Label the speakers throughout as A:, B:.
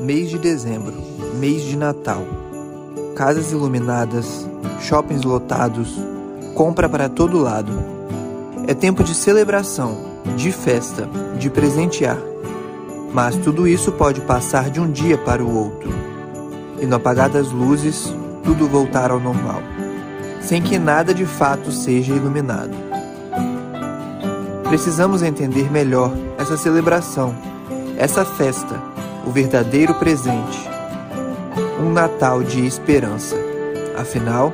A: Mês de dezembro, mês de Natal. Casas iluminadas, shoppings lotados, compra para todo lado. É tempo de celebração, de festa, de presentear. Mas tudo isso pode passar de um dia para o outro. E no apagar das luzes, tudo voltar ao normal, sem que nada de fato seja iluminado. Precisamos entender melhor essa celebração, essa festa, o verdadeiro presente. Um Natal de esperança. Afinal,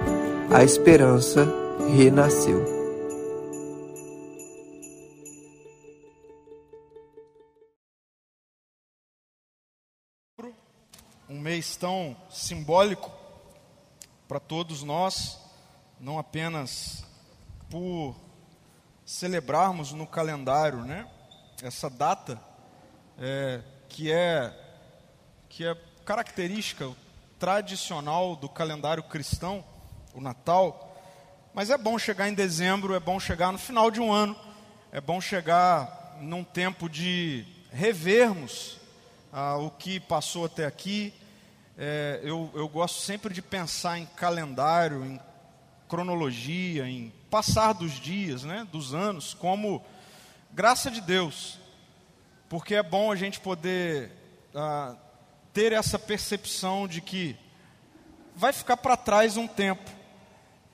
A: a esperança renasceu.
B: Um mês tão simbólico para todos nós, não apenas por celebrarmos no calendário, né? Essa data é, que é que é característica tradicional do calendário cristão, o Natal. Mas é bom chegar em dezembro, é bom chegar no final de um ano, é bom chegar num tempo de revermos ah, o que passou até aqui. É, eu, eu gosto sempre de pensar em calendário, em cronologia, em passar dos dias, né, dos anos, como graça de Deus, porque é bom a gente poder ah, ter essa percepção de que vai ficar para trás um tempo,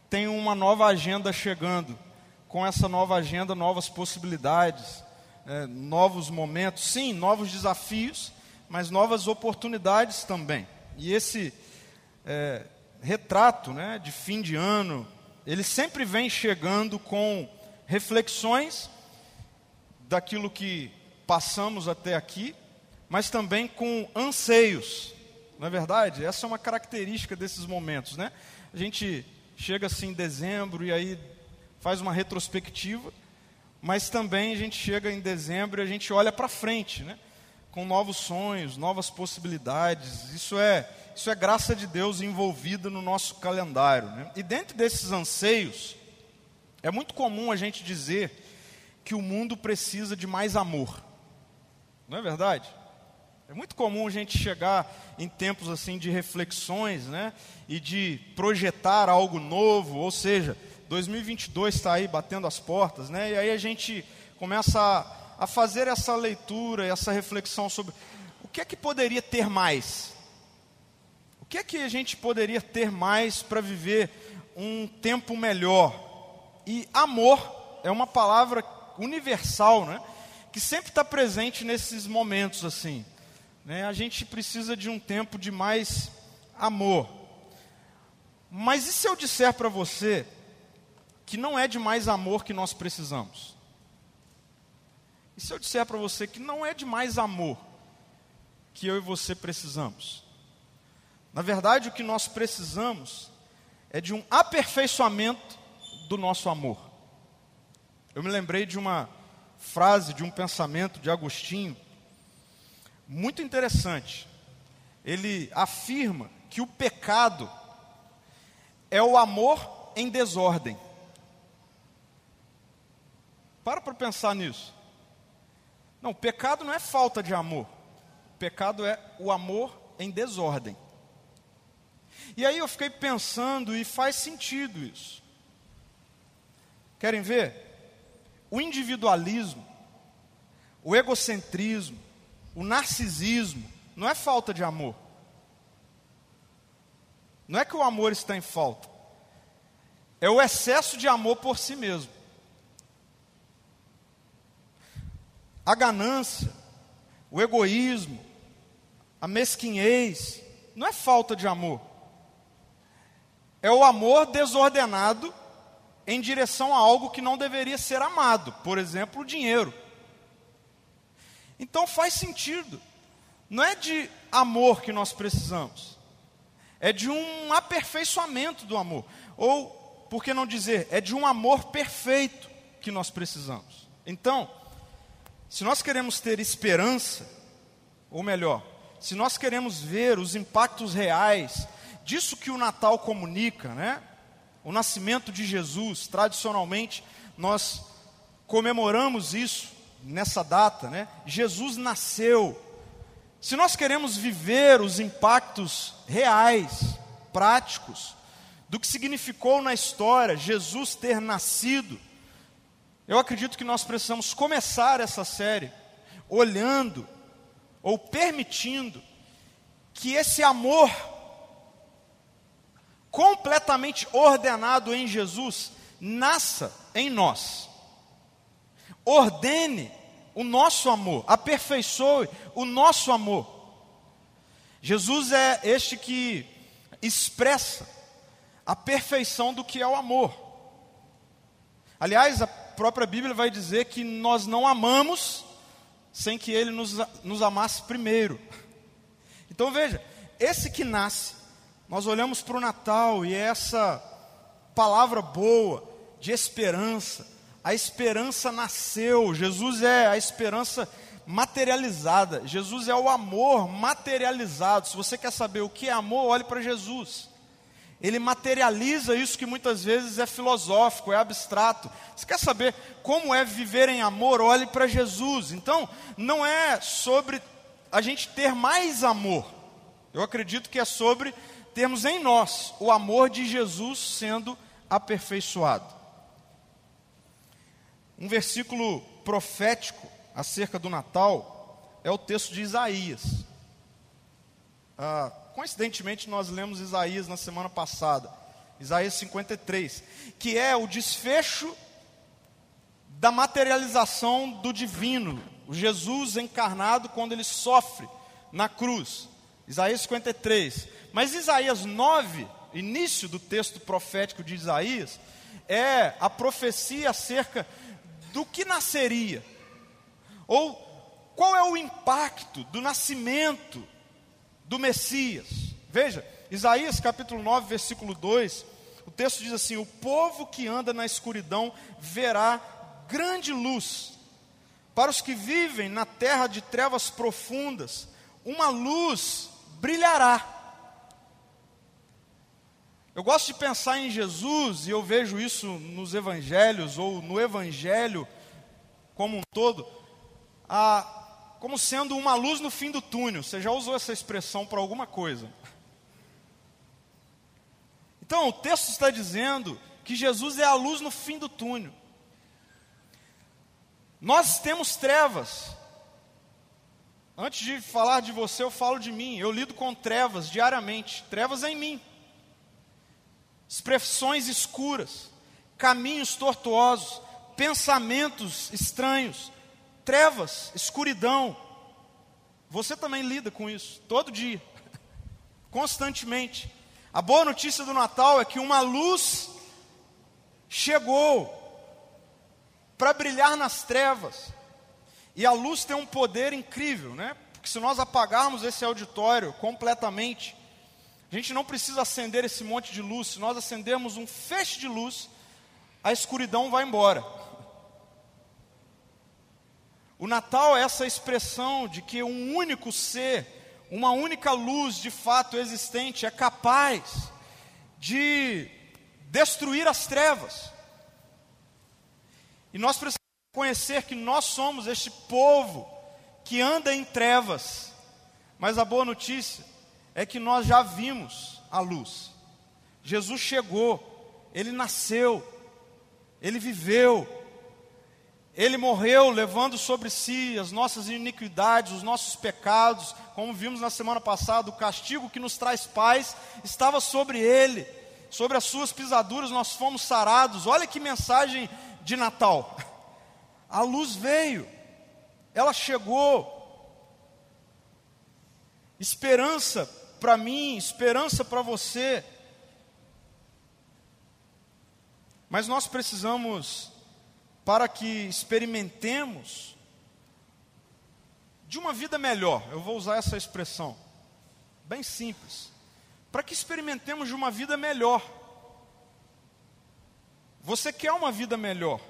B: tem uma nova agenda chegando, com essa nova agenda, novas possibilidades, é, novos momentos, sim, novos desafios, mas novas oportunidades também. E esse é, retrato né, de fim de ano, ele sempre vem chegando com reflexões daquilo que passamos até aqui, mas também com anseios. Não é verdade? Essa é uma característica desses momentos, né? A gente chega assim em dezembro e aí faz uma retrospectiva, mas também a gente chega em dezembro e a gente olha para frente, né? Com novos sonhos, novas possibilidades. Isso é isso é graça de Deus envolvida no nosso calendário. Né? E dentro desses anseios, é muito comum a gente dizer que o mundo precisa de mais amor. Não é verdade? É muito comum a gente chegar em tempos assim de reflexões, né? E de projetar algo novo, ou seja, 2022 está aí batendo as portas, né? E aí a gente começa a, a fazer essa leitura, essa reflexão sobre o que é que poderia ter mais, que é que a gente poderia ter mais para viver um tempo melhor? E amor é uma palavra universal, né? Que sempre está presente nesses momentos assim. Né? A gente precisa de um tempo de mais amor. Mas e se eu disser para você que não é de mais amor que nós precisamos? E se eu disser para você que não é de mais amor que eu e você precisamos? Na verdade, o que nós precisamos é de um aperfeiçoamento do nosso amor. Eu me lembrei de uma frase, de um pensamento de Agostinho, muito interessante. Ele afirma que o pecado é o amor em desordem. Para para pensar nisso. Não, pecado não é falta de amor. Pecado é o amor em desordem. E aí eu fiquei pensando e faz sentido isso. Querem ver? O individualismo, o egocentrismo, o narcisismo, não é falta de amor. Não é que o amor está em falta. É o excesso de amor por si mesmo. A ganância, o egoísmo, a mesquinhez, não é falta de amor é o amor desordenado em direção a algo que não deveria ser amado, por exemplo, o dinheiro. Então faz sentido. Não é de amor que nós precisamos, é de um aperfeiçoamento do amor. Ou, por que não dizer, é de um amor perfeito que nós precisamos. Então, se nós queremos ter esperança, ou melhor, se nós queremos ver os impactos reais disso que o Natal comunica, né? O nascimento de Jesus, tradicionalmente, nós comemoramos isso nessa data, né? Jesus nasceu Se nós queremos viver os impactos reais, práticos, do que significou na história Jesus ter nascido, eu acredito que nós precisamos começar essa série olhando ou permitindo que esse amor completamente ordenado em Jesus nasça em nós. Ordene o nosso amor, aperfeiçoe o nosso amor. Jesus é este que expressa a perfeição do que é o amor. Aliás, a própria Bíblia vai dizer que nós não amamos sem que Ele nos, nos amasse primeiro. Então veja, esse que nasce, nós olhamos para o Natal e é essa palavra boa, de esperança, a esperança nasceu, Jesus é a esperança materializada, Jesus é o amor materializado. Se você quer saber o que é amor, olhe para Jesus. Ele materializa isso que muitas vezes é filosófico, é abstrato. Você quer saber como é viver em amor? Olhe para Jesus. Então, não é sobre a gente ter mais amor. Eu acredito que é sobre termos em nós o amor de Jesus sendo aperfeiçoado. Um versículo profético acerca do Natal é o texto de Isaías. Ah, coincidentemente, nós lemos Isaías na semana passada, Isaías 53, que é o desfecho da materialização do divino, o Jesus encarnado quando ele sofre na cruz. Isaías 53. Mas Isaías 9, início do texto profético de Isaías, é a profecia acerca do que nasceria, ou qual é o impacto do nascimento do Messias. Veja, Isaías capítulo 9, versículo 2, o texto diz assim: O povo que anda na escuridão verá grande luz. Para os que vivem na terra de trevas profundas, uma luz brilhará. Eu gosto de pensar em Jesus, e eu vejo isso nos evangelhos, ou no evangelho como um todo, a, como sendo uma luz no fim do túnel. Você já usou essa expressão para alguma coisa? Então, o texto está dizendo que Jesus é a luz no fim do túnel. Nós temos trevas. Antes de falar de você, eu falo de mim. Eu lido com trevas diariamente. Trevas em mim expressões escuras, caminhos tortuosos, pensamentos estranhos, trevas, escuridão. Você também lida com isso todo dia, constantemente. A boa notícia do Natal é que uma luz chegou para brilhar nas trevas. E a luz tem um poder incrível, né? Porque se nós apagarmos esse auditório completamente, a gente não precisa acender esse monte de luz. Se nós acendermos um feixe de luz, a escuridão vai embora. O Natal é essa expressão de que um único ser, uma única luz de fato existente, é capaz de destruir as trevas. E nós precisamos conhecer que nós somos este povo que anda em trevas. Mas a boa notícia é que nós já vimos a luz. Jesus chegou, ele nasceu, ele viveu, ele morreu levando sobre si as nossas iniquidades, os nossos pecados, como vimos na semana passada, o castigo que nos traz paz estava sobre ele, sobre as suas pisaduras nós fomos sarados. Olha que mensagem de Natal. A luz veio, ela chegou. Esperança para mim, esperança para você. Mas nós precisamos, para que experimentemos de uma vida melhor, eu vou usar essa expressão, bem simples, para que experimentemos de uma vida melhor. Você quer uma vida melhor?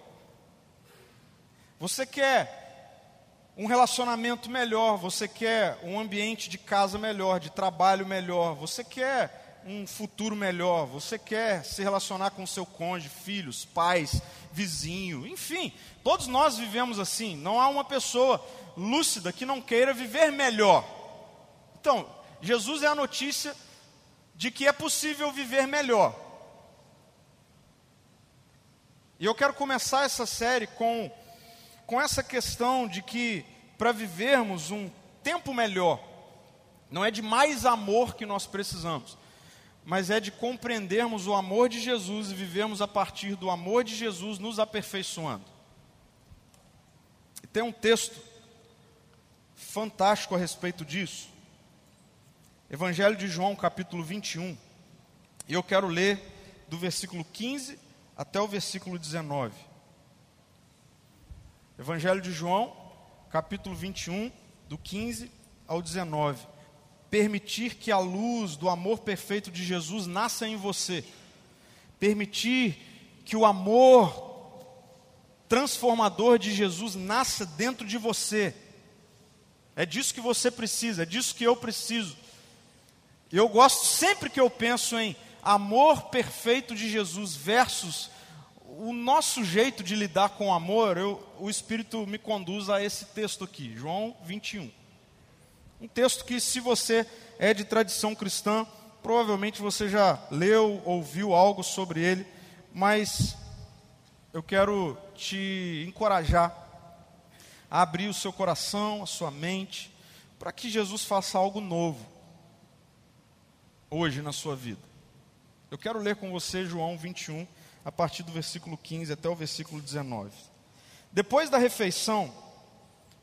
B: Você quer um relacionamento melhor, você quer um ambiente de casa melhor, de trabalho melhor, você quer um futuro melhor, você quer se relacionar com seu cônjuge, filhos, pais, vizinho, enfim, todos nós vivemos assim. Não há uma pessoa lúcida que não queira viver melhor. Então, Jesus é a notícia de que é possível viver melhor. E eu quero começar essa série com, com essa questão de que para vivermos um tempo melhor, não é de mais amor que nós precisamos, mas é de compreendermos o amor de Jesus e vivermos a partir do amor de Jesus, nos aperfeiçoando. E tem um texto fantástico a respeito disso. Evangelho de João, capítulo 21. E eu quero ler do versículo 15 até o versículo 19. Evangelho de João, capítulo 21, do 15 ao 19. Permitir que a luz do amor perfeito de Jesus nasça em você. Permitir que o amor transformador de Jesus nasça dentro de você. É disso que você precisa, é disso que eu preciso. Eu gosto sempre que eu penso em amor perfeito de Jesus versus o nosso jeito de lidar com o amor, eu, o Espírito me conduz a esse texto aqui, João 21. Um texto que, se você é de tradição cristã, provavelmente você já leu, ouviu algo sobre ele, mas eu quero te encorajar a abrir o seu coração, a sua mente, para que Jesus faça algo novo hoje na sua vida. Eu quero ler com você João 21, a partir do versículo 15 até o versículo 19. Depois da refeição,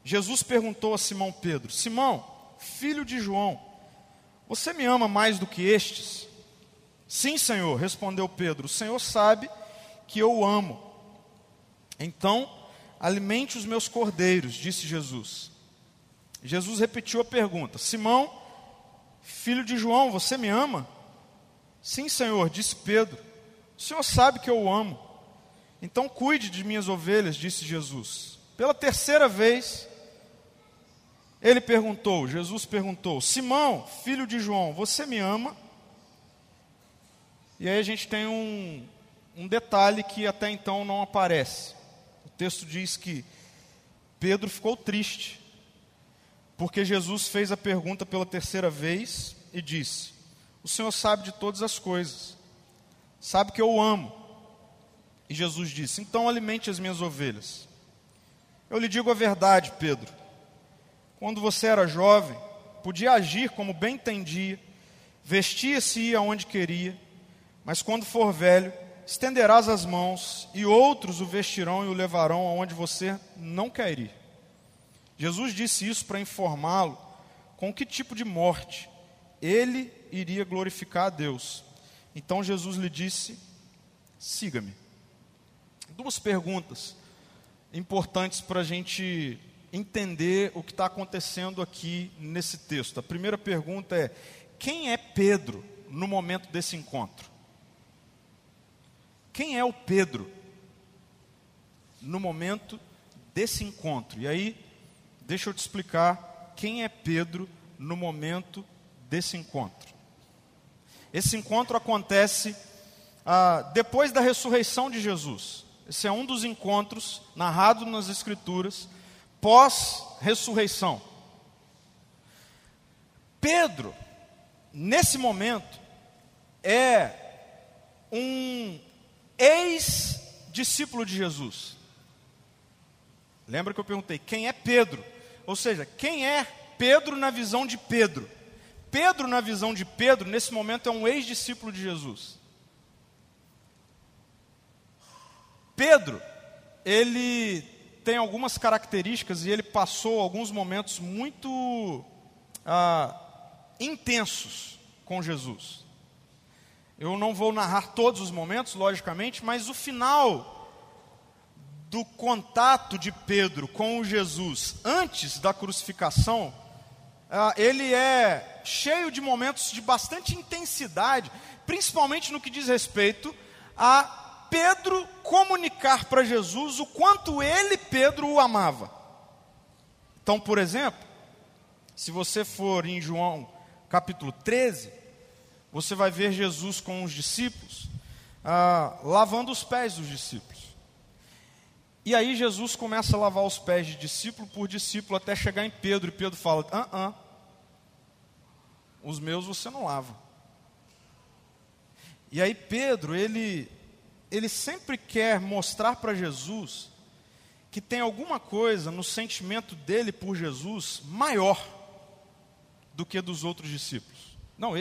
B: Jesus perguntou a Simão Pedro: Simão, filho de João, você me ama mais do que estes? Sim, Senhor, respondeu Pedro. O Senhor sabe que eu o amo. Então, alimente os meus cordeiros, disse Jesus. Jesus repetiu a pergunta: Simão, Filho de João, você me ama? Sim, Senhor, disse Pedro. O Senhor sabe que eu o amo. Então cuide de minhas ovelhas, disse Jesus. Pela terceira vez, ele perguntou, Jesus perguntou: Simão, filho de João, você me ama? E aí a gente tem um, um detalhe que até então não aparece. O texto diz que Pedro ficou triste, porque Jesus fez a pergunta pela terceira vez e disse: O Senhor sabe de todas as coisas, sabe que eu o amo. E Jesus disse: Então alimente as minhas ovelhas. Eu lhe digo a verdade, Pedro. Quando você era jovem, podia agir como bem entendia, vestia-se e ia aonde queria, mas quando for velho, estenderás as mãos e outros o vestirão e o levarão aonde você não quer ir. Jesus disse isso para informá-lo com que tipo de morte ele iria glorificar a Deus. Então Jesus lhe disse: siga-me. Duas perguntas importantes para a gente entender o que está acontecendo aqui nesse texto. A primeira pergunta é: quem é Pedro no momento desse encontro? Quem é o Pedro no momento desse encontro? E aí Deixa eu te explicar quem é Pedro no momento desse encontro. Esse encontro acontece ah, depois da ressurreição de Jesus. Esse é um dos encontros narrados nas Escrituras pós-ressurreição. Pedro, nesse momento, é um ex-discípulo de Jesus. Lembra que eu perguntei quem é Pedro? Ou seja, quem é Pedro na visão de Pedro? Pedro, na visão de Pedro, nesse momento é um ex-discípulo de Jesus. Pedro, ele tem algumas características e ele passou alguns momentos muito ah, intensos com Jesus. Eu não vou narrar todos os momentos, logicamente, mas o final do contato de Pedro com Jesus antes da crucificação, ele é cheio de momentos de bastante intensidade, principalmente no que diz respeito a Pedro comunicar para Jesus o quanto ele, Pedro, o amava. Então, por exemplo, se você for em João capítulo 13, você vai ver Jesus com os discípulos, ah, lavando os pés dos discípulos. E aí Jesus começa a lavar os pés de discípulo por discípulo até chegar em Pedro, e Pedro fala: ah, ah, os meus você não lava. E aí Pedro, ele, ele sempre quer mostrar para Jesus que tem alguma coisa no sentimento dele por Jesus maior do que dos outros discípulos. Não,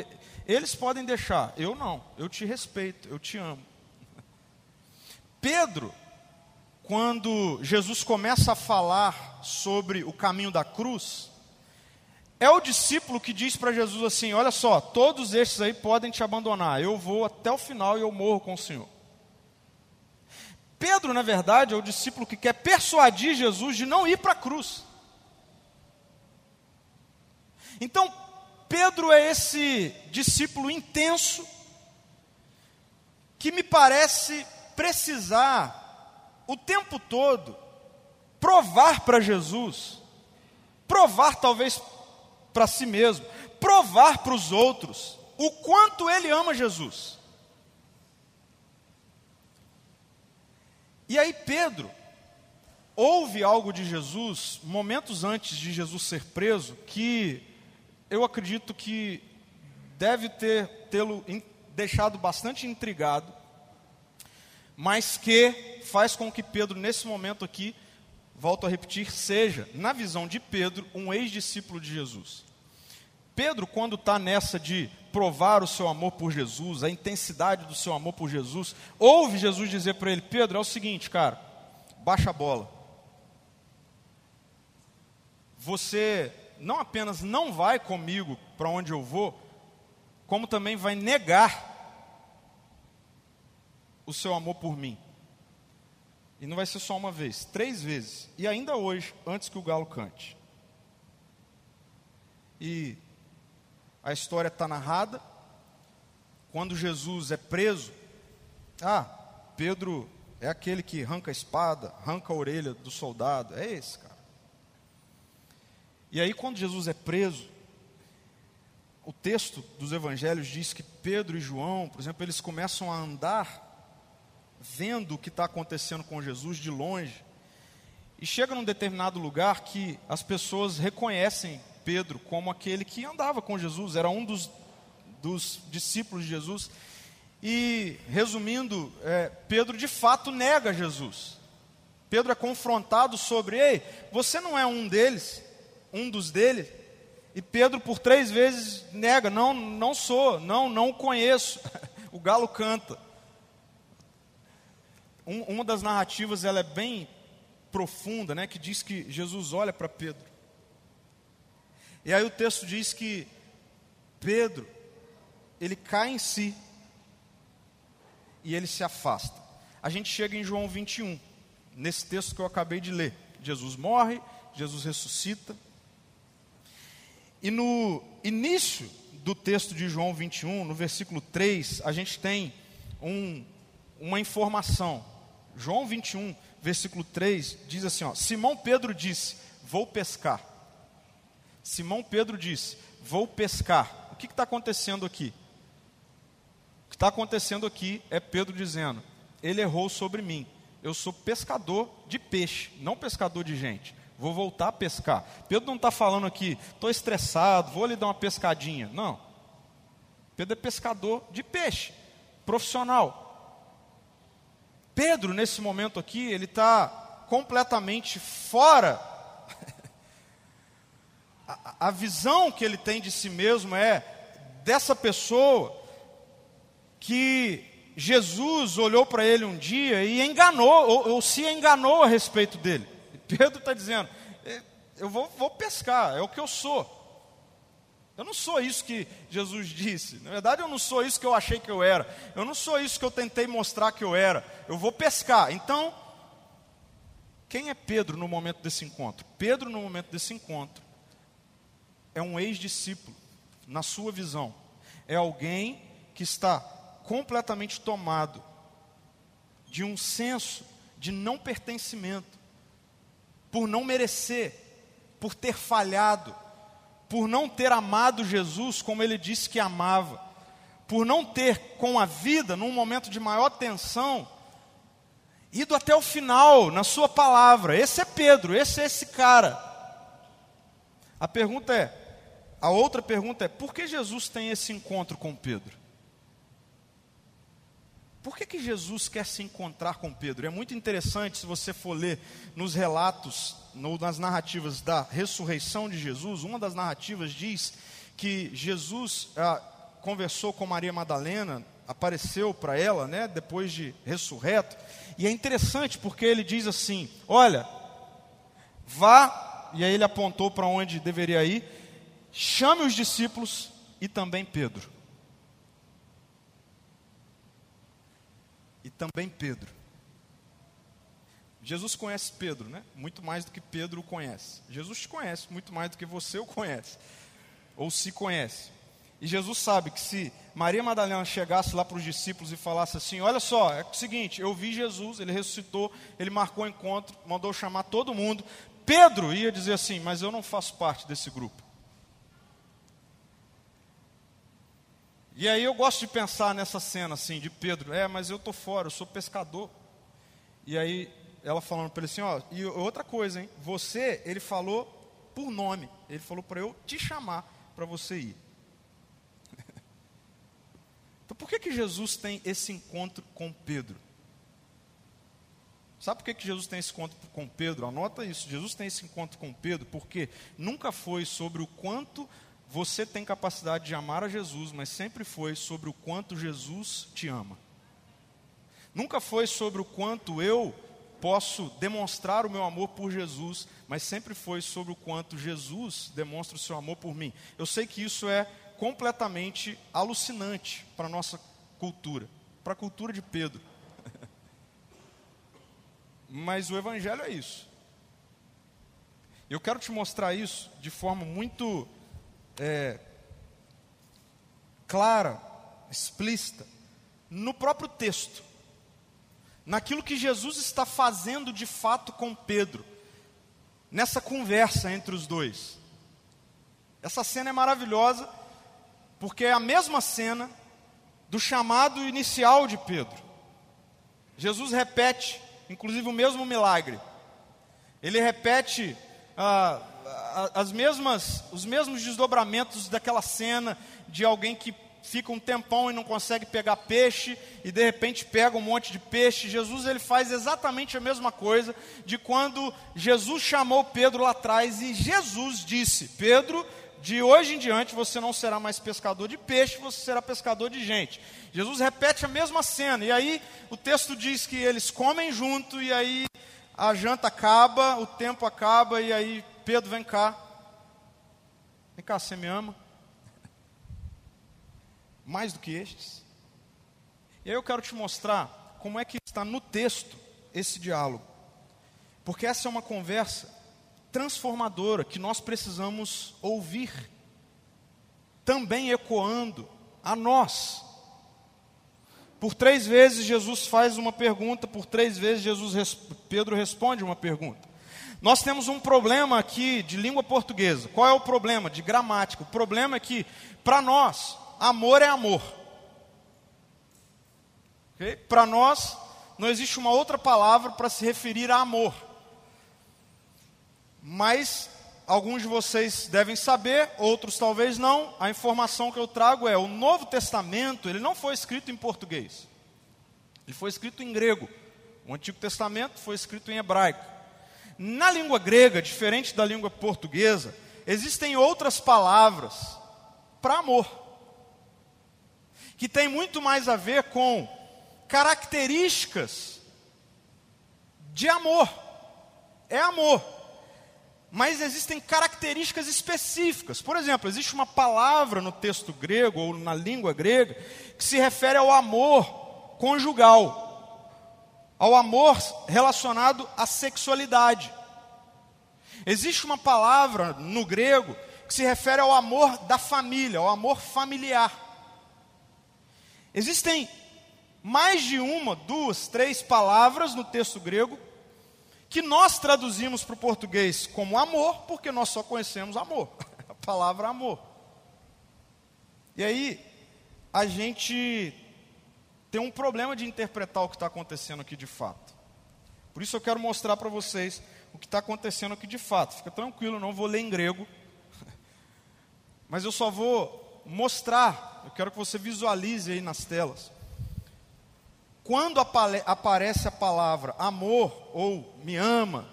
B: eles podem deixar, eu não, eu te respeito, eu te amo. Pedro, quando Jesus começa a falar sobre o caminho da cruz, é o discípulo que diz para Jesus assim: Olha só, todos estes aí podem te abandonar, eu vou até o final e eu morro com o Senhor. Pedro, na verdade, é o discípulo que quer persuadir Jesus de não ir para a cruz. Então, Pedro é esse discípulo intenso que me parece precisar o tempo todo provar para Jesus, provar talvez para si mesmo, provar para os outros o quanto ele ama Jesus. E aí Pedro ouve algo de Jesus momentos antes de Jesus ser preso que eu acredito que deve ter tê-lo deixado bastante intrigado, mas que faz com que Pedro nesse momento aqui volto a repetir, seja, na visão de Pedro, um ex-discípulo de Jesus. Pedro, quando está nessa de provar o seu amor por Jesus, a intensidade do seu amor por Jesus, ouve Jesus dizer para ele: Pedro, é o seguinte, cara, baixa a bola. Você não apenas não vai comigo para onde eu vou, como também vai negar o seu amor por mim. E não vai ser só uma vez, três vezes. E ainda hoje, antes que o galo cante. E a história está narrada. Quando Jesus é preso, ah, Pedro é aquele que arranca a espada, arranca a orelha do soldado. É esse, cara. E aí, quando Jesus é preso, o texto dos evangelhos diz que Pedro e João, por exemplo, eles começam a andar vendo o que está acontecendo com Jesus de longe. E chega num determinado lugar que as pessoas reconhecem Pedro como aquele que andava com Jesus, era um dos, dos discípulos de Jesus. E, resumindo, é, Pedro de fato nega Jesus. Pedro é confrontado sobre, ei, você não é um deles, um dos deles. E Pedro, por três vezes, nega: não, não sou, não, não conheço. o galo canta um, uma das narrativas ela é bem profunda, né, que diz que Jesus olha para Pedro. E aí o texto diz que Pedro, ele cai em si e ele se afasta. A gente chega em João 21, nesse texto que eu acabei de ler. Jesus morre, Jesus ressuscita. E no início do texto de João 21, no versículo 3, a gente tem um, uma informação João 21, versículo 3, diz assim: ó, Simão Pedro disse: Vou pescar. Simão Pedro disse: Vou pescar. O que está acontecendo aqui? O que está acontecendo aqui é Pedro dizendo: Ele errou sobre mim. Eu sou pescador de peixe, não pescador de gente. Vou voltar a pescar. Pedro não está falando aqui, estou estressado, vou lhe dar uma pescadinha. Não. Pedro é pescador de peixe, profissional. Pedro, nesse momento aqui, ele está completamente fora. a, visão que ele tem de si mesmo é dessa pessoa que Jesus olhou para ele um dia e enganou, ou, ou, se enganou a respeito dele. Pedro está dizendo: Eu vou, vou pescar, é o que eu sou. Eu não sou isso que Jesus disse. Na verdade, eu não sou isso que eu achei que eu era. Eu não sou isso que eu tentei mostrar que eu era. Eu vou pescar. Então, quem é Pedro no momento desse encontro? Pedro, no momento desse encontro, é um ex-discípulo, na sua visão. É alguém que está completamente tomado de um senso de não pertencimento, por não merecer, por ter falhado por não ter amado Jesus como ele disse que amava, por não ter com a vida, num momento de maior tensão, ido até o final na sua palavra. Esse é Pedro, esse é esse cara. A pergunta é: a outra pergunta é: por que Jesus tem esse encontro com Pedro? Por que, que Jesus quer se encontrar com Pedro? É muito interessante se você for ler nos relatos, no, nas narrativas da ressurreição de Jesus, uma das narrativas diz que Jesus ah, conversou com Maria Madalena, apareceu para ela, né, depois de ressurreto, e é interessante porque ele diz assim: Olha, vá, e aí ele apontou para onde deveria ir, chame os discípulos e também Pedro. Também Pedro. Jesus conhece Pedro, né? Muito mais do que Pedro o conhece. Jesus te conhece muito mais do que você o conhece, ou se conhece. E Jesus sabe que se Maria Madalena chegasse lá para os discípulos e falasse assim: Olha só, é o seguinte, eu vi Jesus, ele ressuscitou, ele marcou o encontro, mandou chamar todo mundo. Pedro ia dizer assim: Mas eu não faço parte desse grupo. E aí eu gosto de pensar nessa cena assim, de Pedro, é, mas eu estou fora, eu sou pescador. E aí ela falando para ele assim, ó, e outra coisa, hein, você, ele falou por nome, ele falou para eu te chamar para você ir. então por que, que Jesus tem esse encontro com Pedro? Sabe por que, que Jesus tem esse encontro com Pedro? Anota isso. Jesus tem esse encontro com Pedro porque nunca foi sobre o quanto você tem capacidade de amar a Jesus, mas sempre foi sobre o quanto Jesus te ama. Nunca foi sobre o quanto eu posso demonstrar o meu amor por Jesus, mas sempre foi sobre o quanto Jesus demonstra o seu amor por mim. Eu sei que isso é completamente alucinante para a nossa cultura, para a cultura de Pedro. mas o Evangelho é isso. Eu quero te mostrar isso de forma muito é, clara, explícita, no próprio texto, naquilo que Jesus está fazendo de fato com Pedro, nessa conversa entre os dois. Essa cena é maravilhosa, porque é a mesma cena do chamado inicial de Pedro. Jesus repete, inclusive, o mesmo milagre. Ele repete ah, as mesmas, os mesmos desdobramentos daquela cena de alguém que fica um tempão e não consegue pegar peixe e de repente pega um monte de peixe. Jesus ele faz exatamente a mesma coisa de quando Jesus chamou Pedro lá atrás e Jesus disse: Pedro, de hoje em diante você não será mais pescador de peixe, você será pescador de gente. Jesus repete a mesma cena e aí o texto diz que eles comem junto e aí a janta acaba, o tempo acaba e aí Pedro, vem cá. Vem cá, você me ama? Mais do que estes? E aí eu quero te mostrar como é que está no texto esse diálogo. Porque essa é uma conversa transformadora que nós precisamos ouvir, também ecoando a nós. Por três vezes Jesus faz uma pergunta, por três vezes Jesus Pedro responde uma pergunta. Nós temos um problema aqui de língua portuguesa. Qual é o problema? De gramática. O problema é que, para nós, amor é amor. Okay? Para nós, não existe uma outra palavra para se referir a amor. Mas alguns de vocês devem saber, outros talvez não. A informação que eu trago é: o Novo Testamento ele não foi escrito em português, ele foi escrito em grego. O Antigo Testamento foi escrito em hebraico. Na língua grega, diferente da língua portuguesa, existem outras palavras para amor, que tem muito mais a ver com características de amor. É amor. Mas existem características específicas. Por exemplo, existe uma palavra no texto grego ou na língua grega que se refere ao amor conjugal ao amor relacionado à sexualidade. Existe uma palavra no grego que se refere ao amor da família, ao amor familiar. Existem mais de uma, duas, três palavras no texto grego que nós traduzimos para o português como amor, porque nós só conhecemos amor, a palavra amor. E aí, a gente tem um problema de interpretar o que está acontecendo aqui de fato. Por isso eu quero mostrar para vocês o que está acontecendo aqui de fato. Fica tranquilo, não vou ler em grego. mas eu só vou mostrar, eu quero que você visualize aí nas telas. Quando aparece a palavra amor ou me ama,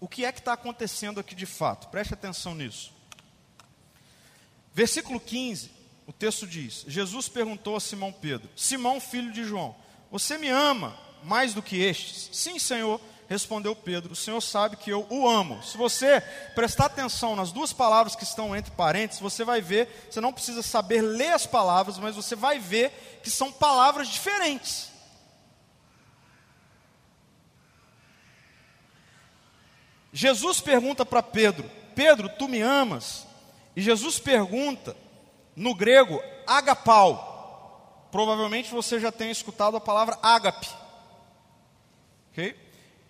B: o que é que está acontecendo aqui de fato? Preste atenção nisso. Versículo 15, o texto diz: Jesus perguntou a Simão Pedro: Simão, filho de João, você me ama mais do que estes? Sim, Senhor, respondeu Pedro: O Senhor sabe que eu o amo. Se você prestar atenção nas duas palavras que estão entre parênteses, você vai ver, você não precisa saber ler as palavras, mas você vai ver que são palavras diferentes. Jesus pergunta para Pedro: Pedro, tu me amas? E Jesus pergunta, no grego, agapau. Provavelmente você já tenha escutado a palavra ágape. Ok?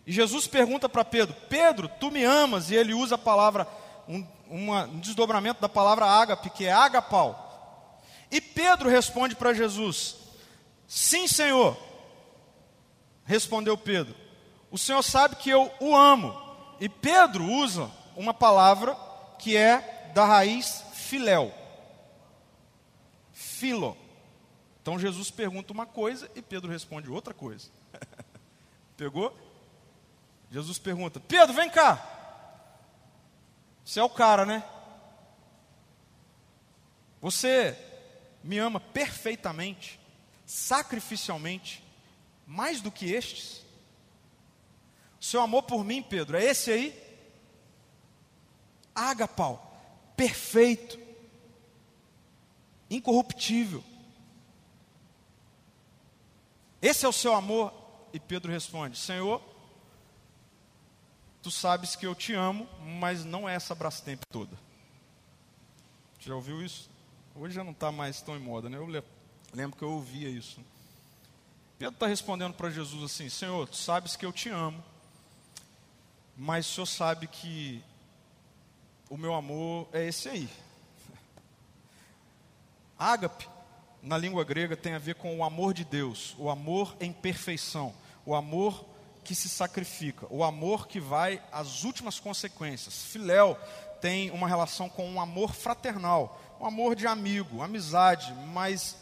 B: E Jesus pergunta para Pedro: Pedro, tu me amas? E ele usa a palavra, um, uma, um desdobramento da palavra ágape, que é agapau. E Pedro responde para Jesus: Sim, Senhor. Respondeu Pedro: O Senhor sabe que eu o amo. E Pedro usa uma palavra que é da raiz filéu. Filo. Então Jesus pergunta uma coisa e Pedro responde outra coisa. Pegou? Jesus pergunta: Pedro, vem cá. Você é o cara, né? Você me ama perfeitamente, sacrificialmente, mais do que estes? Seu amor por mim, Pedro, é esse aí? Agapau, perfeito, incorruptível. Esse é o seu amor? E Pedro responde: Senhor, tu sabes que eu te amo, mas não é essa Brastemp toda. Já ouviu isso? Hoje já não está mais tão em moda, né? Eu lembro que eu ouvia isso. Pedro está respondendo para Jesus assim: Senhor, tu sabes que eu te amo, mas o senhor sabe que o meu amor é esse aí. Ágape, na língua grega, tem a ver com o amor de Deus, o amor em perfeição, o amor que se sacrifica, o amor que vai às últimas consequências. Filéu tem uma relação com um amor fraternal, um amor de amigo, amizade, mas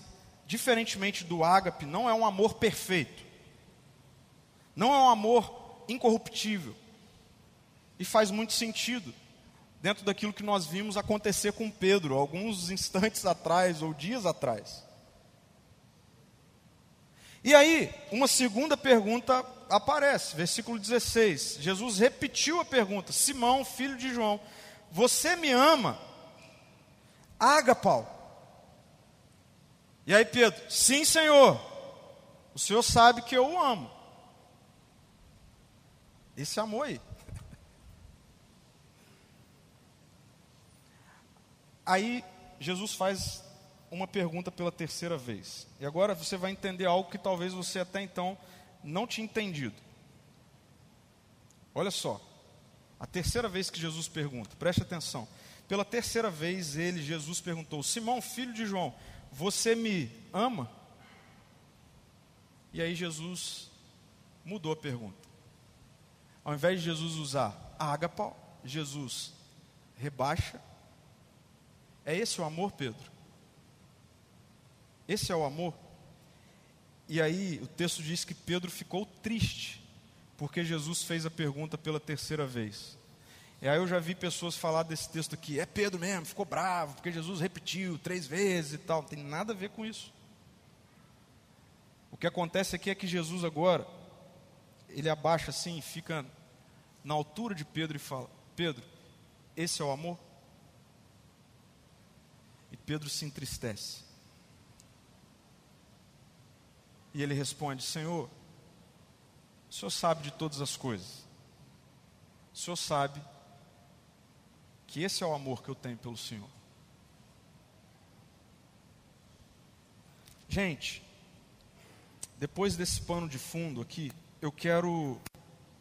B: diferentemente do ágape, não é um amor perfeito. Não é um amor incorruptível. E faz muito sentido dentro daquilo que nós vimos acontecer com Pedro alguns instantes atrás ou dias atrás. E aí, uma segunda pergunta aparece, versículo 16. Jesus repetiu a pergunta: Simão, filho de João, você me ama? Agapau. E aí Pedro, sim, Senhor. O Senhor sabe que eu o amo. Esse amor aí. Aí Jesus faz uma pergunta pela terceira vez. E agora você vai entender algo que talvez você até então não tinha entendido. Olha só, a terceira vez que Jesus pergunta, preste atenção. Pela terceira vez ele, Jesus, perguntou: Simão, filho de João, você me ama? E aí Jesus mudou a pergunta. Ao invés de Jesus usar ágape, Jesus rebaixa é esse o amor, Pedro? Esse é o amor? E aí o texto diz que Pedro ficou triste, porque Jesus fez a pergunta pela terceira vez. E aí eu já vi pessoas falar desse texto aqui, é Pedro mesmo, ficou bravo, porque Jesus repetiu três vezes e tal. Não tem nada a ver com isso. O que acontece aqui é que Jesus agora, ele abaixa assim, fica na altura de Pedro e fala: Pedro, esse é o amor? Pedro se entristece. E ele responde: Senhor, o Senhor sabe de todas as coisas. O Senhor sabe que esse é o amor que eu tenho pelo Senhor. Gente, depois desse pano de fundo aqui, eu quero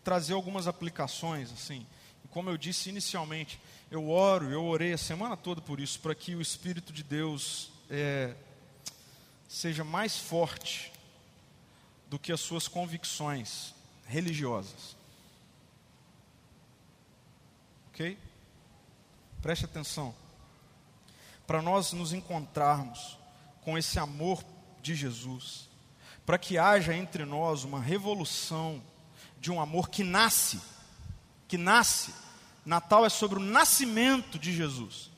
B: trazer algumas aplicações, assim. Como eu disse inicialmente, eu oro, eu orei a semana toda por isso, para que o Espírito de Deus é, seja mais forte do que as suas convicções religiosas. Ok? Preste atenção. para nós nos encontrarmos com esse amor de Jesus, para que haja entre nós uma revolução de um amor que nasce, que nasce. Natal é sobre o nascimento de Jesus.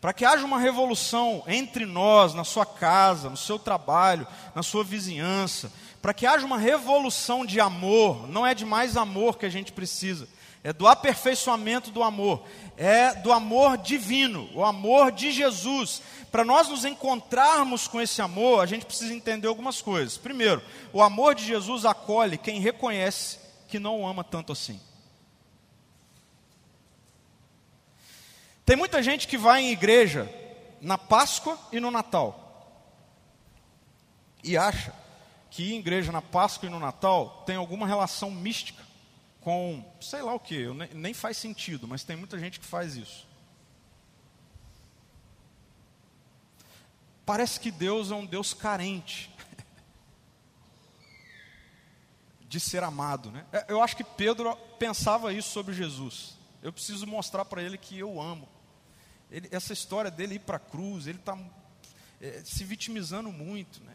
B: Para que haja uma revolução entre nós, na sua casa, no seu trabalho, na sua vizinhança, para que haja uma revolução de amor, não é de mais amor que a gente precisa, é do aperfeiçoamento do amor, é do amor divino, o amor de Jesus. Para nós nos encontrarmos com esse amor, a gente precisa entender algumas coisas. Primeiro, o amor de Jesus acolhe quem reconhece que não o ama tanto assim. Tem muita gente que vai em igreja na Páscoa e no Natal e acha que ir em igreja na Páscoa e no Natal tem alguma relação mística com sei lá o que, nem faz sentido, mas tem muita gente que faz isso. Parece que Deus é um Deus carente de ser amado, né? É, eu acho que Pedro pensava isso sobre Jesus. Eu preciso mostrar para ele que eu amo. Ele, essa história dele ir para a cruz, ele está é, se vitimizando muito, né?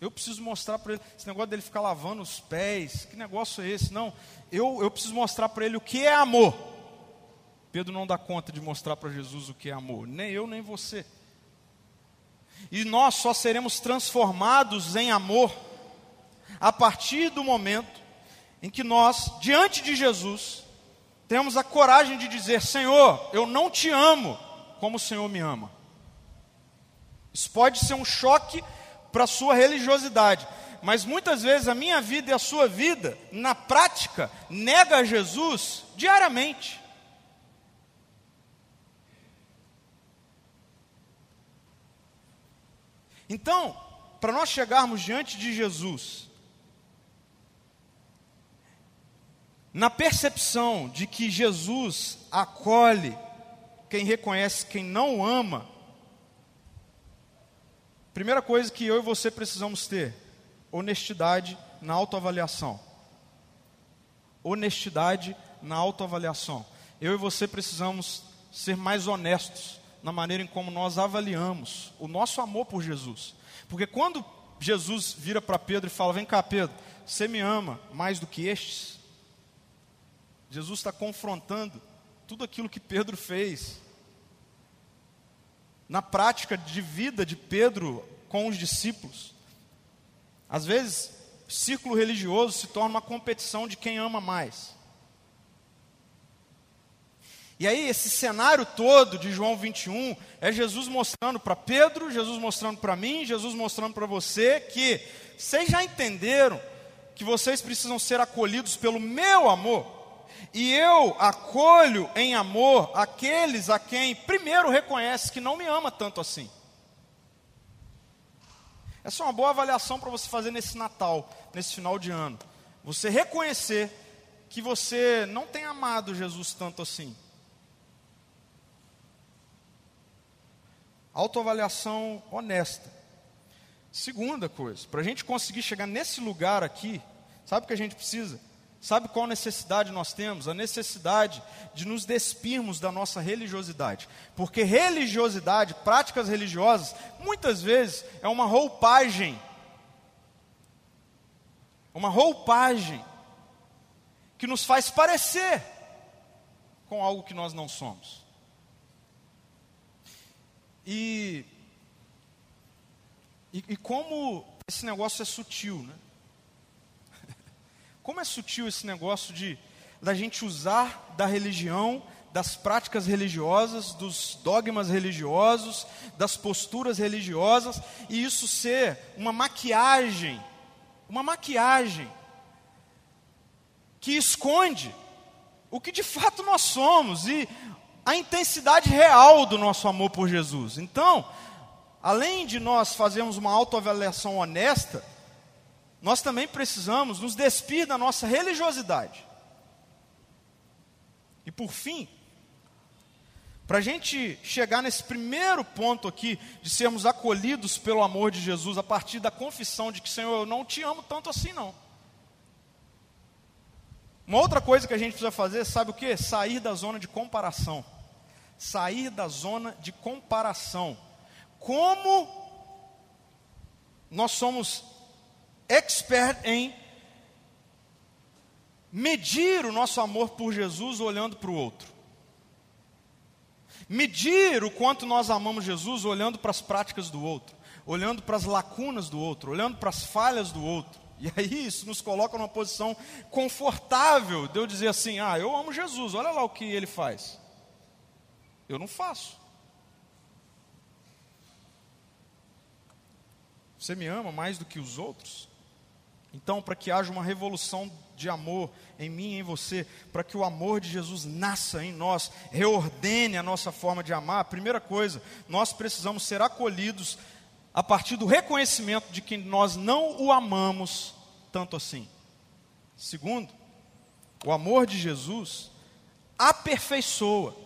B: Eu preciso mostrar para ele, esse negócio dele ficar lavando os pés, que negócio é esse? Não, eu, eu preciso mostrar para ele o que é amor. Pedro não dá conta de mostrar para Jesus o que é amor, nem eu, nem você. E nós só seremos transformados em amor a partir do momento em que nós, diante de Jesus, temos a coragem de dizer: Senhor, eu não te amo como o Senhor me ama. Isso pode ser um choque para a sua religiosidade. Mas muitas vezes a minha vida e a sua vida, na prática, nega Jesus diariamente. Então, para nós chegarmos diante de Jesus, na percepção de que Jesus acolhe quem reconhece quem não ama, Primeira coisa que eu e você precisamos ter: honestidade na autoavaliação. Honestidade na autoavaliação. Eu e você precisamos ser mais honestos na maneira em como nós avaliamos o nosso amor por Jesus. Porque quando Jesus vira para Pedro e fala: Vem cá, Pedro, você me ama mais do que estes? Jesus está confrontando tudo aquilo que Pedro fez na prática de vida de Pedro com os discípulos. Às vezes, círculo religioso se torna uma competição de quem ama mais. E aí, esse cenário todo de João 21 é Jesus mostrando para Pedro, Jesus mostrando para mim, Jesus mostrando para você que vocês já entenderam que vocês precisam ser acolhidos pelo meu amor. E eu acolho em amor aqueles a quem primeiro reconhece que não me ama tanto assim. Essa é uma boa avaliação para você fazer nesse Natal, nesse final de ano. Você reconhecer que você não tem amado Jesus tanto assim. Autoavaliação honesta. Segunda coisa, para a gente conseguir chegar nesse lugar aqui, sabe o que a gente precisa? Sabe qual necessidade nós temos? A necessidade de nos despirmos da nossa religiosidade. Porque religiosidade, práticas religiosas, muitas vezes é uma roupagem. Uma roupagem que nos faz parecer com algo que nós não somos. E, e, e como esse negócio é sutil, né? Como é sutil esse negócio de da gente usar da religião, das práticas religiosas, dos dogmas religiosos, das posturas religiosas, e isso ser uma maquiagem, uma maquiagem que esconde o que de fato nós somos e a intensidade real do nosso amor por Jesus. Então, além de nós fazermos uma autoavaliação honesta, nós também precisamos nos despir da nossa religiosidade. E por fim, para a gente chegar nesse primeiro ponto aqui, de sermos acolhidos pelo amor de Jesus, a partir da confissão de que, Senhor, eu não te amo tanto assim, não. Uma outra coisa que a gente precisa fazer, sabe o que? Sair da zona de comparação. sair da zona de comparação. Como nós somos expert em medir o nosso amor por Jesus olhando para o outro. Medir o quanto nós amamos Jesus olhando para as práticas do outro, olhando para as lacunas do outro, olhando para as falhas do outro. E aí isso nos coloca numa posição confortável de eu dizer assim: ah, eu amo Jesus, olha lá o que ele faz. Eu não faço. Você me ama mais do que os outros? Então, para que haja uma revolução de amor em mim e em você, para que o amor de Jesus nasça em nós, reordene a nossa forma de amar, a primeira coisa, nós precisamos ser acolhidos a partir do reconhecimento de que nós não o amamos tanto assim. Segundo, o amor de Jesus aperfeiçoa,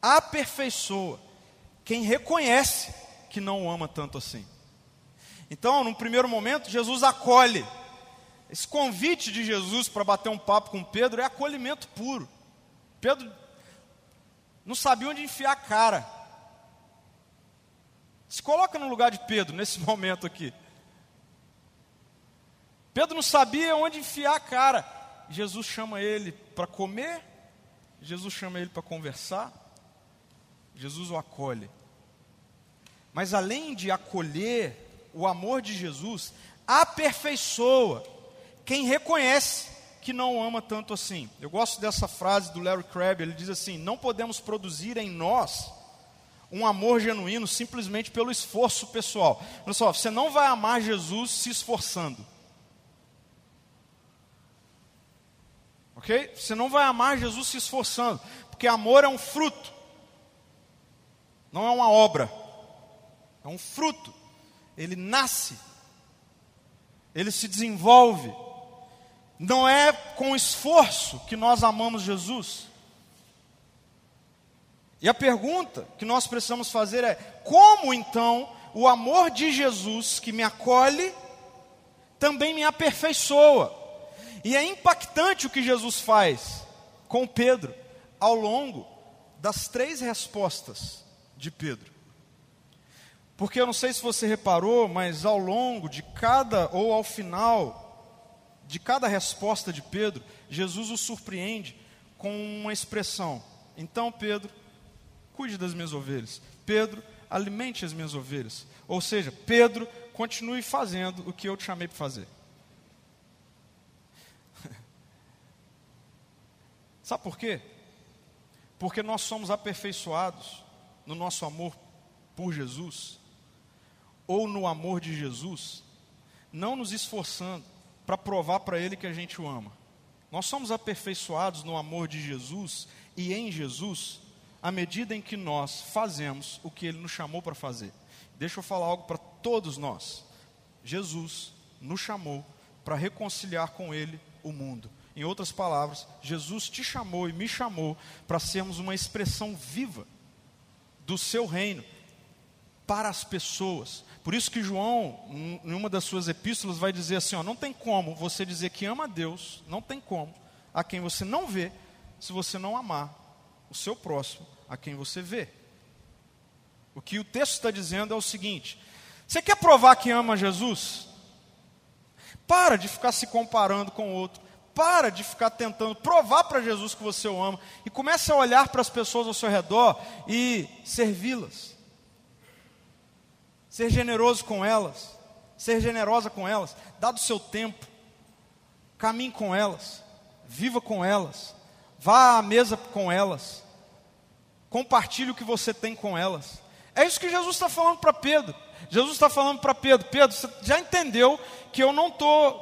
B: aperfeiçoa quem reconhece que não o ama tanto assim. Então, num primeiro momento, Jesus acolhe. Esse convite de Jesus para bater um papo com Pedro é acolhimento puro. Pedro não sabia onde enfiar a cara. Se coloca no lugar de Pedro nesse momento aqui. Pedro não sabia onde enfiar a cara. Jesus chama ele para comer, Jesus chama ele para conversar, Jesus o acolhe. Mas além de acolher, o amor de Jesus aperfeiçoa quem reconhece que não ama tanto assim. Eu gosto dessa frase do Larry Crabb, ele diz assim: "Não podemos produzir em nós um amor genuíno simplesmente pelo esforço pessoal". Olha só, você não vai amar Jesus se esforçando. OK? Você não vai amar Jesus se esforçando, porque amor é um fruto. Não é uma obra. É um fruto ele nasce, ele se desenvolve. Não é com esforço que nós amamos Jesus. E a pergunta que nós precisamos fazer é: como então o amor de Jesus que me acolhe também me aperfeiçoa? E é impactante o que Jesus faz com Pedro ao longo das três respostas de Pedro. Porque eu não sei se você reparou, mas ao longo de cada, ou ao final de cada resposta de Pedro, Jesus o surpreende com uma expressão. Então, Pedro, cuide das minhas ovelhas. Pedro, alimente as minhas ovelhas. Ou seja, Pedro, continue fazendo o que eu te chamei para fazer. Sabe por quê? Porque nós somos aperfeiçoados no nosso amor por Jesus ou no amor de Jesus, não nos esforçando para provar para Ele que a gente o ama. Nós somos aperfeiçoados no amor de Jesus e em Jesus à medida em que nós fazemos o que Ele nos chamou para fazer. Deixa eu falar algo para todos nós. Jesus nos chamou para reconciliar com Ele o mundo. Em outras palavras, Jesus te chamou e me chamou para sermos uma expressão viva do seu reino para as pessoas, por isso que João, em uma das suas epístolas, vai dizer assim: ó, não tem como você dizer que ama a Deus, não tem como, a quem você não vê, se você não amar o seu próximo, a quem você vê. O que o texto está dizendo é o seguinte: você quer provar que ama Jesus? Para de ficar se comparando com o outro. Para de ficar tentando provar para Jesus que você o ama. E comece a olhar para as pessoas ao seu redor e servi-las ser generoso com elas, ser generosa com elas, dá do seu tempo, caminhe com elas, viva com elas, vá à mesa com elas, compartilhe o que você tem com elas. É isso que Jesus está falando para Pedro. Jesus está falando para Pedro, Pedro, você já entendeu que eu não tô,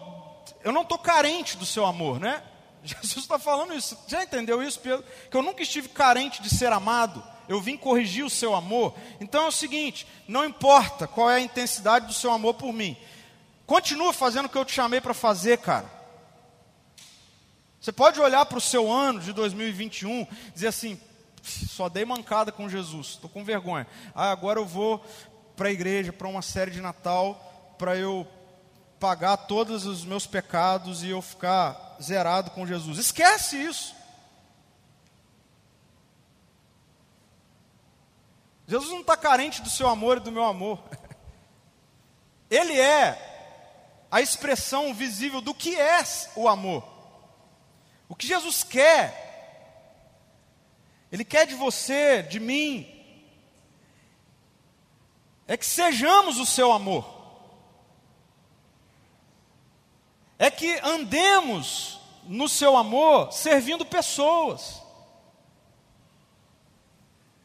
B: eu não tô carente do seu amor, né? Jesus está falando isso. Já entendeu isso, Pedro? Que eu nunca estive carente de ser amado eu vim corrigir o seu amor. Então é o seguinte: não importa qual é a intensidade do seu amor por mim, continua fazendo o que eu te chamei para fazer, cara. Você pode olhar para o seu ano de 2021 e dizer assim: só dei mancada com Jesus, estou com vergonha. Ah, agora eu vou para a igreja, para uma série de Natal, para eu pagar todos os meus pecados e eu ficar zerado com Jesus. Esquece isso. Jesus não está carente do seu amor e do meu amor. Ele é a expressão visível do que é o amor. O que Jesus quer, Ele quer de você, de mim, é que sejamos o seu amor, é que andemos no seu amor servindo pessoas.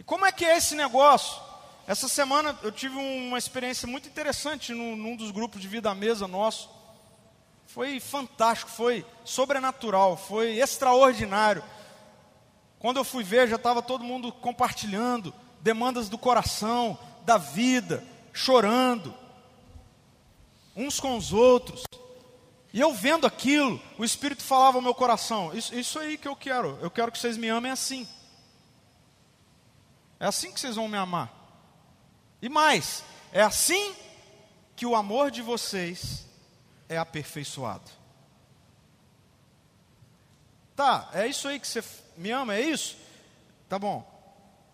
B: Como é que é esse negócio? Essa semana eu tive uma experiência muito interessante num, num dos grupos de vida à mesa nosso. Foi fantástico, foi sobrenatural, foi extraordinário. Quando eu fui ver, já estava todo mundo compartilhando demandas do coração, da vida, chorando, uns com os outros. E eu vendo aquilo, o Espírito falava ao meu coração: isso, isso aí que eu quero, eu quero que vocês me amem assim. É assim que vocês vão me amar. E mais, é assim que o amor de vocês é aperfeiçoado. Tá, é isso aí que você me ama, é isso? Tá bom.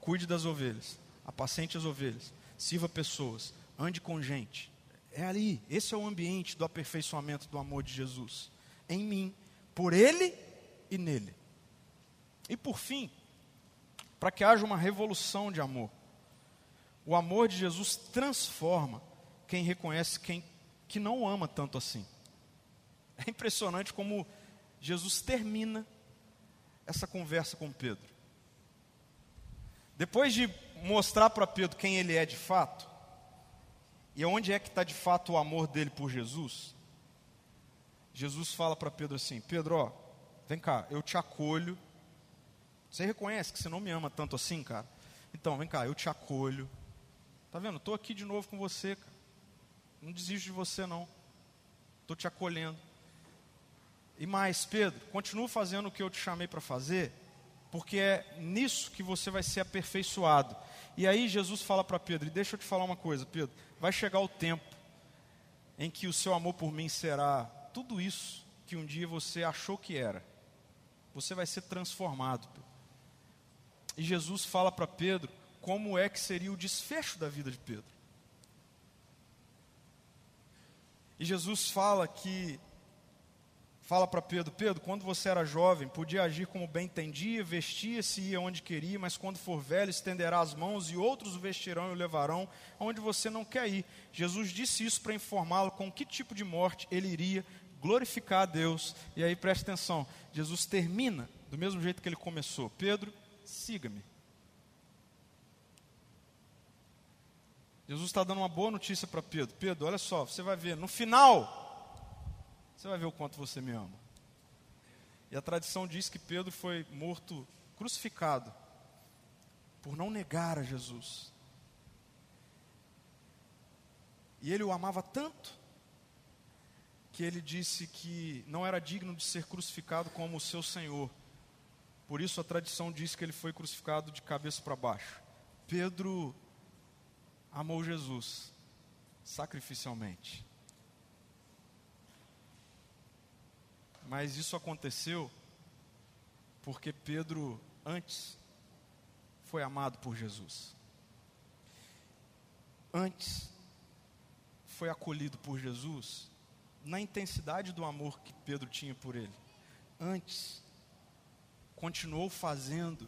B: Cuide das ovelhas, apacente as ovelhas, sirva pessoas, ande com gente. É ali, esse é o ambiente do aperfeiçoamento do amor de Jesus. Em mim, por Ele e nele. E por fim, para que haja uma revolução de amor, o amor de Jesus transforma quem reconhece quem que não ama tanto assim. É impressionante como Jesus termina essa conversa com Pedro. Depois de mostrar para Pedro quem ele é de fato, e onde é que está de fato o amor dele por Jesus, Jesus fala para Pedro assim: Pedro, ó, vem cá, eu te acolho. Você reconhece que você não me ama tanto assim, cara? Então, vem cá, eu te acolho. Tá vendo? Estou aqui de novo com você, cara. Não desisto de você, não. Estou te acolhendo. E mais, Pedro, continue fazendo o que eu te chamei para fazer, porque é nisso que você vai ser aperfeiçoado. E aí Jesus fala para Pedro, e deixa eu te falar uma coisa, Pedro, vai chegar o tempo em que o seu amor por mim será tudo isso que um dia você achou que era. Você vai ser transformado. Pedro. E Jesus fala para Pedro como é que seria o desfecho da vida de Pedro. E Jesus fala que fala para Pedro: Pedro, quando você era jovem, podia agir como bem entendia, vestia-se e ia onde queria, mas quando for velho, estenderá as mãos e outros o vestirão e o levarão onde você não quer ir. Jesus disse isso para informá-lo com que tipo de morte ele iria glorificar a Deus. E aí preste atenção: Jesus termina do mesmo jeito que ele começou: Pedro, siga-me. Jesus está dando uma boa notícia para Pedro. Pedro, olha só, você vai ver, no final, você vai ver o quanto você me ama. E a tradição diz que Pedro foi morto, crucificado, por não negar a Jesus. E ele o amava tanto, que ele disse que não era digno de ser crucificado como o seu Senhor. Por isso a tradição diz que ele foi crucificado de cabeça para baixo. Pedro amou Jesus sacrificialmente. Mas isso aconteceu porque Pedro antes foi amado por Jesus. Antes foi acolhido por Jesus na intensidade do amor que Pedro tinha por ele. Antes continuou fazendo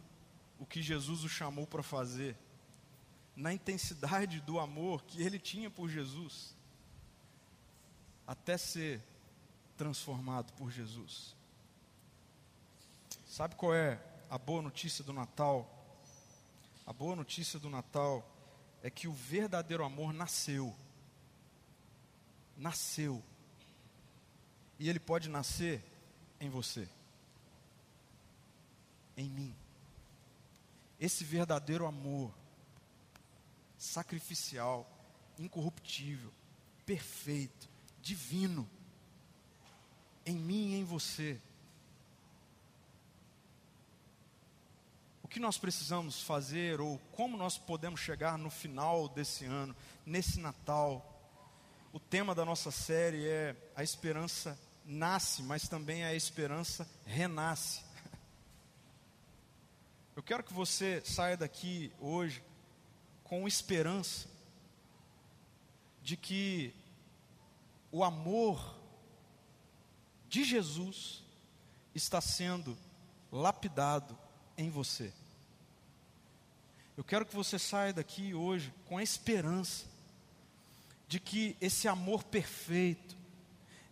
B: o que Jesus o chamou para fazer na intensidade do amor que ele tinha por Jesus, até ser transformado por Jesus. Sabe qual é a boa notícia do Natal? A boa notícia do Natal é que o verdadeiro amor nasceu. Nasceu. E ele pode nascer em você, em mim. Esse verdadeiro amor sacrificial, incorruptível, perfeito, divino, em mim e em você. O que nós precisamos fazer, ou como nós podemos chegar no final desse ano, nesse Natal? O tema da nossa série é A Esperança Nasce, mas também a esperança renasce. Eu quero que você saia daqui hoje com esperança de que o amor de Jesus está sendo lapidado em você. Eu quero que você saia daqui hoje com a esperança de que esse amor perfeito,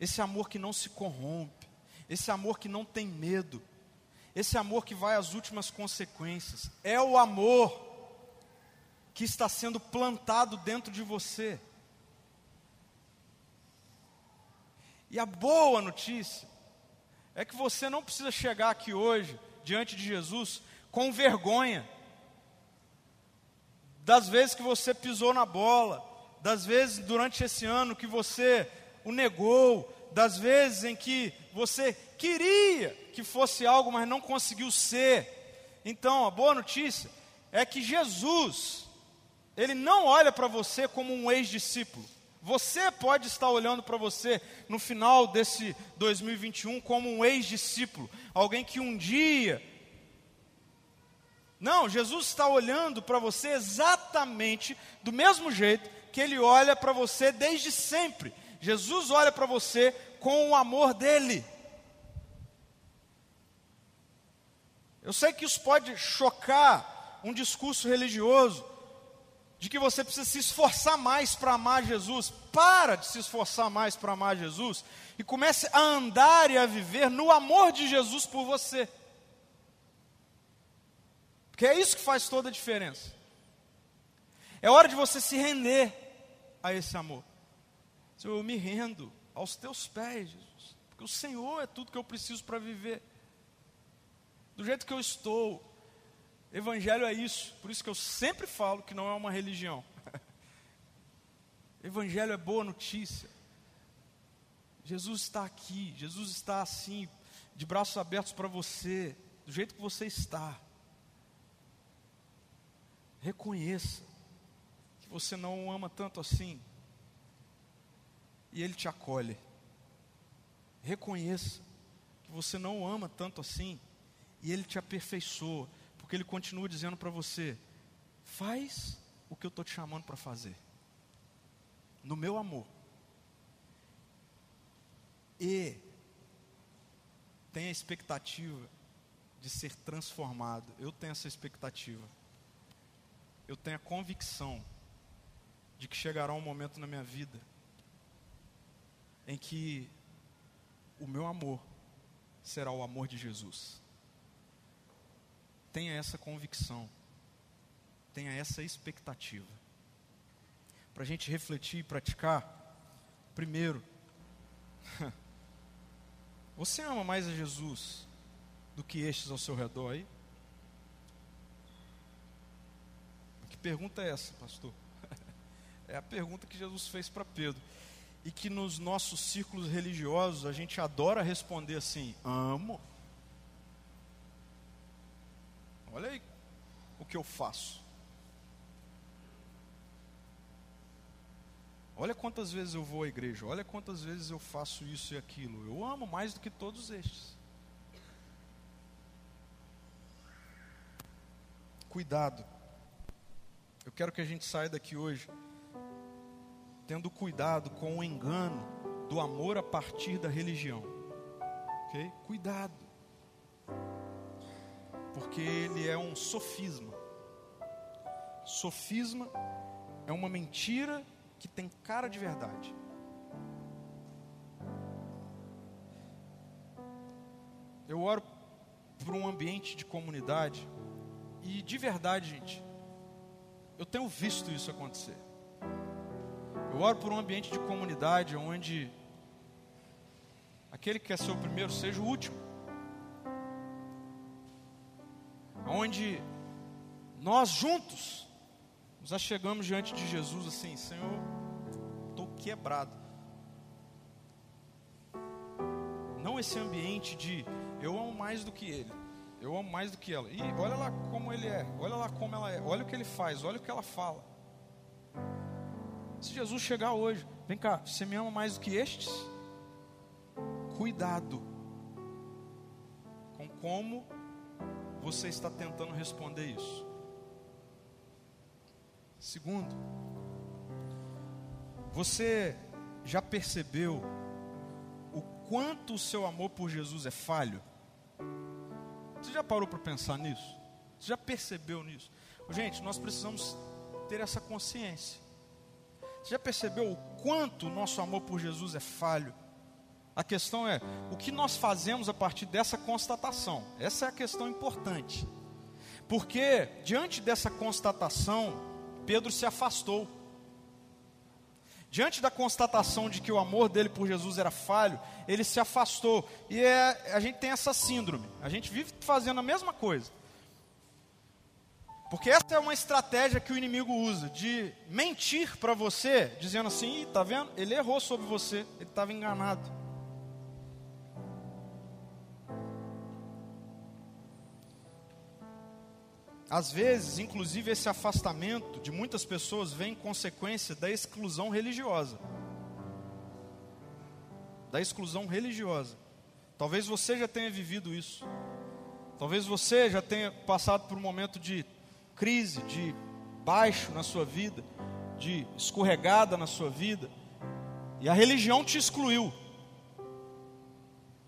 B: esse amor que não se corrompe, esse amor que não tem medo, esse amor que vai às últimas consequências, é o amor que está sendo plantado dentro de você. E a boa notícia é que você não precisa chegar aqui hoje, diante de Jesus, com vergonha das vezes que você pisou na bola, das vezes durante esse ano que você o negou, das vezes em que você queria que fosse algo, mas não conseguiu ser. Então, a boa notícia é que Jesus, ele não olha para você como um ex-discípulo. Você pode estar olhando para você no final desse 2021 como um ex-discípulo, alguém que um dia. Não, Jesus está olhando para você exatamente do mesmo jeito que ele olha para você desde sempre. Jesus olha para você com o amor dele. Eu sei que isso pode chocar um discurso religioso, de que você precisa se esforçar mais para amar Jesus. Para de se esforçar mais para amar Jesus e comece a andar e a viver no amor de Jesus por você. Porque é isso que faz toda a diferença. É hora de você se render a esse amor. Eu me rendo aos teus pés, Jesus, porque o Senhor é tudo que eu preciso para viver. Do jeito que eu estou, Evangelho é isso, por isso que eu sempre falo que não é uma religião. Evangelho é boa notícia. Jesus está aqui, Jesus está assim, de braços abertos para você, do jeito que você está. Reconheça que você não o ama tanto assim, e ele te acolhe. Reconheça que você não o ama tanto assim, e ele te aperfeiçoa, porque ele continua dizendo para você: faz o que eu estou te chamando para fazer, no meu amor. E tem a expectativa de ser transformado. Eu tenho essa expectativa. Eu tenho a convicção de que chegará um momento na minha vida em que o meu amor será o amor de Jesus. Tenha essa convicção, tenha essa expectativa. Para a gente refletir e praticar, primeiro, você ama mais a Jesus do que estes ao seu redor aí? Que pergunta é essa, pastor? É a pergunta que Jesus fez para Pedro. E que nos nossos círculos religiosos a gente adora responder assim: amo. Olha aí o que eu faço. Olha quantas vezes eu vou à igreja, olha quantas vezes eu faço isso e aquilo. Eu amo mais do que todos estes. Cuidado. Eu quero que a gente saia daqui hoje tendo cuidado com o engano do amor a partir da religião. Ok? Cuidado. Porque ele é um sofisma. Sofisma é uma mentira que tem cara de verdade. Eu oro por um ambiente de comunidade e de verdade, gente, eu tenho visto isso acontecer. Eu oro por um ambiente de comunidade onde aquele que ser o primeiro seja o último. Onde nós juntos nos achegamos diante de Jesus assim, Senhor, estou quebrado. Não esse ambiente de eu amo mais do que ele, eu amo mais do que ela. E olha lá como ele é, olha lá como ela é, olha o que ele faz, olha o que ela fala. Se Jesus chegar hoje, vem cá, você me ama mais do que estes? Cuidado com como você está tentando responder isso. Segundo, você já percebeu o quanto o seu amor por Jesus é falho? Você já parou para pensar nisso? Você já percebeu nisso? Gente, nós precisamos ter essa consciência. Você já percebeu o quanto o nosso amor por Jesus é falho? A questão é o que nós fazemos a partir dessa constatação. Essa é a questão importante. Porque diante dessa constatação, Pedro se afastou. Diante da constatação de que o amor dele por Jesus era falho, ele se afastou. E é, a gente tem essa síndrome. A gente vive fazendo a mesma coisa. Porque essa é uma estratégia que o inimigo usa, de mentir para você, dizendo assim, está vendo? Ele errou sobre você, ele estava enganado. Às vezes, inclusive, esse afastamento de muitas pessoas vem em consequência da exclusão religiosa. Da exclusão religiosa. Talvez você já tenha vivido isso. Talvez você já tenha passado por um momento de crise, de baixo na sua vida, de escorregada na sua vida, e a religião te excluiu.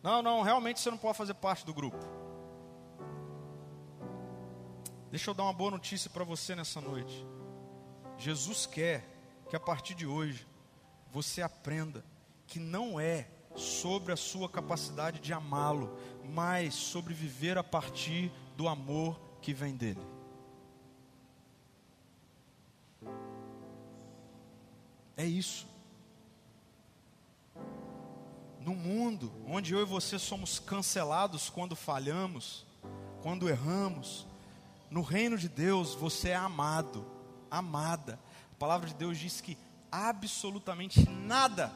B: Não, não, realmente você não pode fazer parte do grupo. Deixa eu dar uma boa notícia para você nessa noite. Jesus quer que a partir de hoje você aprenda que não é sobre a sua capacidade de amá-lo, mas sobre viver a partir do amor que vem dele. É isso. No mundo onde eu e você somos cancelados quando falhamos, quando erramos, no reino de Deus você é amado, amada. A palavra de Deus diz que absolutamente nada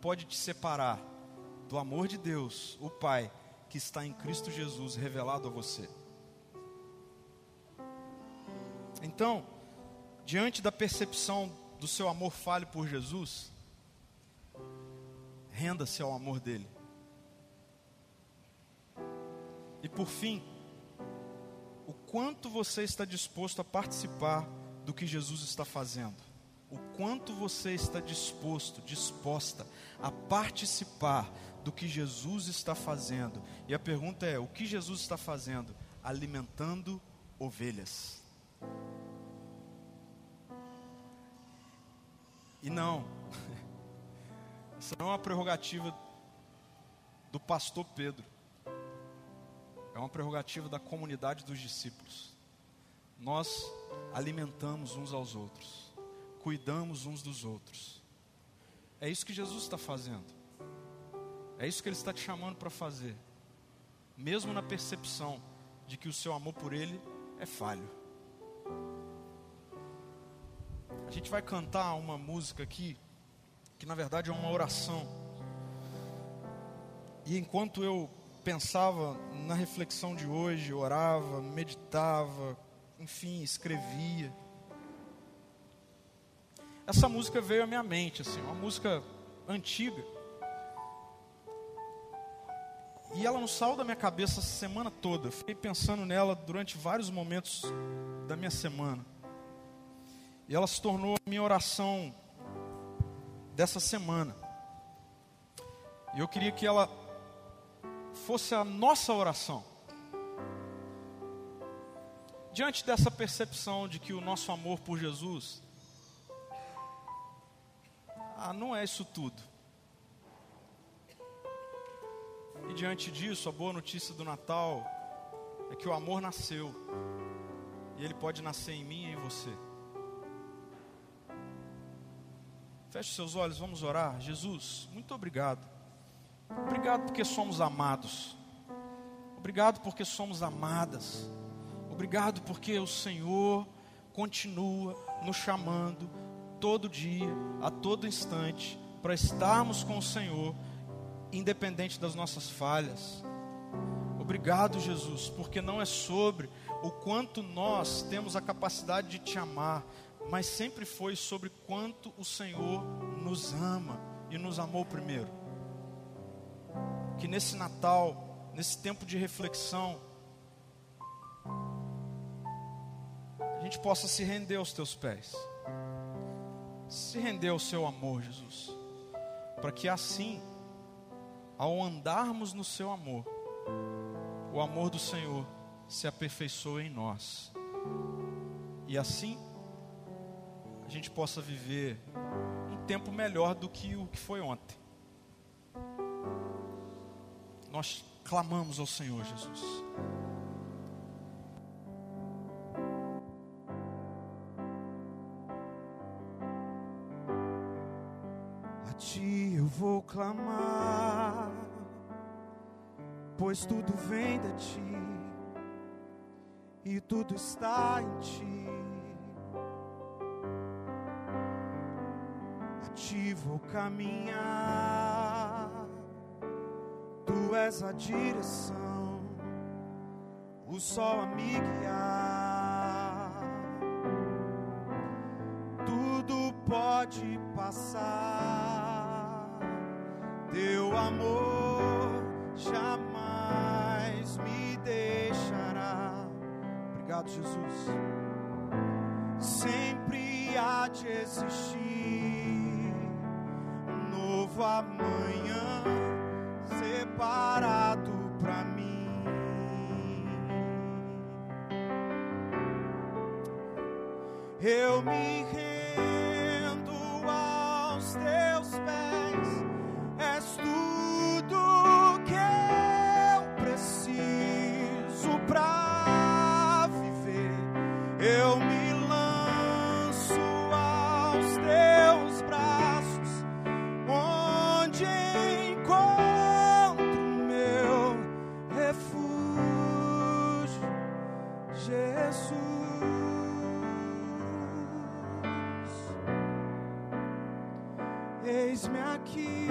B: pode te separar do amor de Deus, o Pai, que está em Cristo Jesus revelado a você. Então, diante da percepção do seu amor falho por Jesus, renda-se ao amor dele. E por fim, quanto você está disposto a participar do que Jesus está fazendo. O quanto você está disposto, disposta a participar do que Jesus está fazendo. E a pergunta é: o que Jesus está fazendo? Alimentando ovelhas. E não, essa não é uma prerrogativa do pastor Pedro é uma prerrogativa da comunidade dos discípulos. Nós alimentamos uns aos outros, cuidamos uns dos outros. É isso que Jesus está fazendo. É isso que Ele está te chamando para fazer, mesmo na percepção de que o seu amor por Ele é falho. A gente vai cantar uma música aqui, que na verdade é uma oração. E enquanto eu pensava na reflexão de hoje, orava, meditava, enfim, escrevia. Essa música veio à minha mente, assim, uma música antiga. E ela não saiu da minha cabeça a semana toda. Eu fiquei pensando nela durante vários momentos da minha semana. E ela se tornou a minha oração dessa semana. E eu queria que ela fosse a nossa oração. Diante dessa percepção de que o nosso amor por Jesus ah, não é isso tudo. E diante disso, a boa notícia do Natal é que o amor nasceu. E ele pode nascer em mim e em você. Feche seus olhos, vamos orar. Jesus, muito obrigado Obrigado porque somos amados. Obrigado porque somos amadas. Obrigado porque o Senhor continua nos chamando todo dia, a todo instante, para estarmos com o Senhor, independente das nossas falhas. Obrigado, Jesus, porque não é sobre o quanto nós temos a capacidade de te amar, mas sempre foi sobre quanto o Senhor nos ama e nos amou primeiro que nesse Natal, nesse tempo de reflexão, a gente possa se render aos teus pés.
C: se render ao seu amor, Jesus, para que assim, ao andarmos no seu amor, o amor do Senhor se aperfeiçoe em nós. E assim a gente possa viver um tempo melhor do que o que foi ontem. Nós clamamos ao Senhor Jesus.
B: A ti eu vou clamar, pois tudo vem de ti e tudo está em ti. A ti vou caminhar, tu és a direção, o sol a me guiar. Tudo pode passar, teu amor jamais me deixará. Obrigado, Jesus. Sempre há de existir um novo amanhã Eu me rendo aqui,